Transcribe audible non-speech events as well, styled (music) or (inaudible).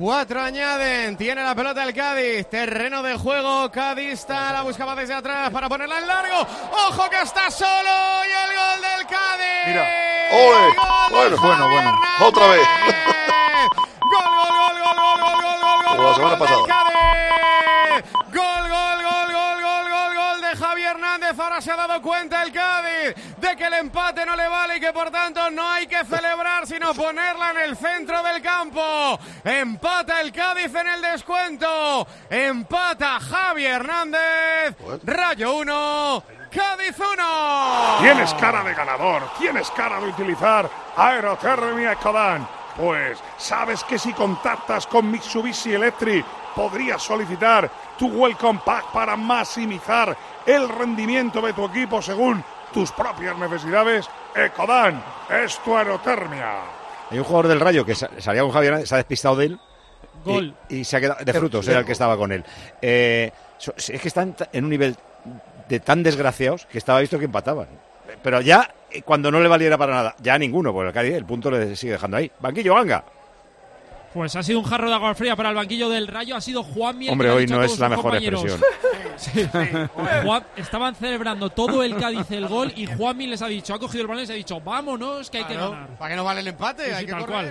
Cuatro añaden, tiene la pelota el Cádiz, terreno de juego, Cádiz está, la buscaba desde atrás para ponerla en largo, ojo que está solo y el gol del Cádiz. Mira, Bueno, bueno, bueno. Otra vez. Gol, gol, gol, gol, gol, gol, gol, gol, Como la semana pasada. Hernández. Ahora se ha dado cuenta el Cádiz de que el empate no le vale y que por tanto no hay que celebrar sino ponerla en el centro del campo. Empata el Cádiz en el descuento. Empata Javi Hernández. Rayo 1, Cádiz 1. Tienes cara de ganador, tienes cara de utilizar Aerotermia Ecodan. Pues sabes que si contactas con Mitsubishi Electric podrías solicitar tu Welcome Pack para maximizar el rendimiento de tu equipo según tus propias necesidades. Ecodan es tu aerotermia. Hay un jugador del Rayo que sa- salía con Javier, se ha despistado de él. Gol. Y, se ha quedado de frutos, era el que estaba con él. Eh, es que están en un nivel de tan desgraciados que estaba visto que empataban. Pero ya, cuando no le valiera para nada, ya ninguno, porque el Cádiz el punto le sigue dejando ahí. Banquillo, Ganga. Pues ha sido un jarro de agua fría para el banquillo del Rayo. Ha sido Juan Miel. Hombre, que hoy no es la mejor compañeros. expresión. (laughs) Juan- estaban celebrando todo el Cádiz el gol y Juan Miel les ha dicho, ha cogido el balón y les ha dicho, vámonos, que hay que ganar. ¿Para qué no vale el empate? Sí, hay sí, que tal correr. cual.